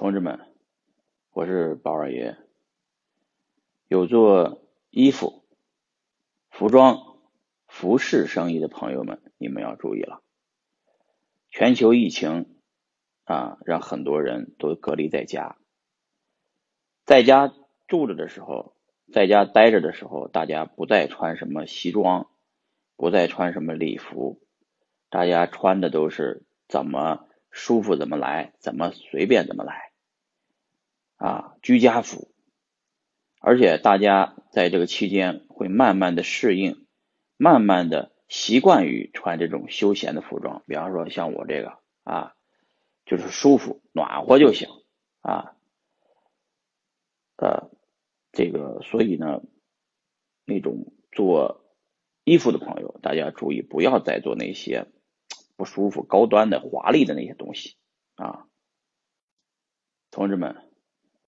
同志们，我是宝二爷。有做衣服、服装、服饰生意的朋友们，你们要注意了。全球疫情啊，让很多人都隔离在家，在家住着的时候，在家待着的时候，大家不再穿什么西装，不再穿什么礼服，大家穿的都是怎么舒服怎么来，怎么随便怎么来，啊，居家服。而且大家在这个期间会慢慢的适应，慢慢的习惯于穿这种休闲的服装，比方说像我这个啊，就是舒服暖和就行啊，呃，这个所以呢，那种做衣服的朋友，大家注意不要再做那些不舒服、高端的、华丽的那些东西啊，同志们。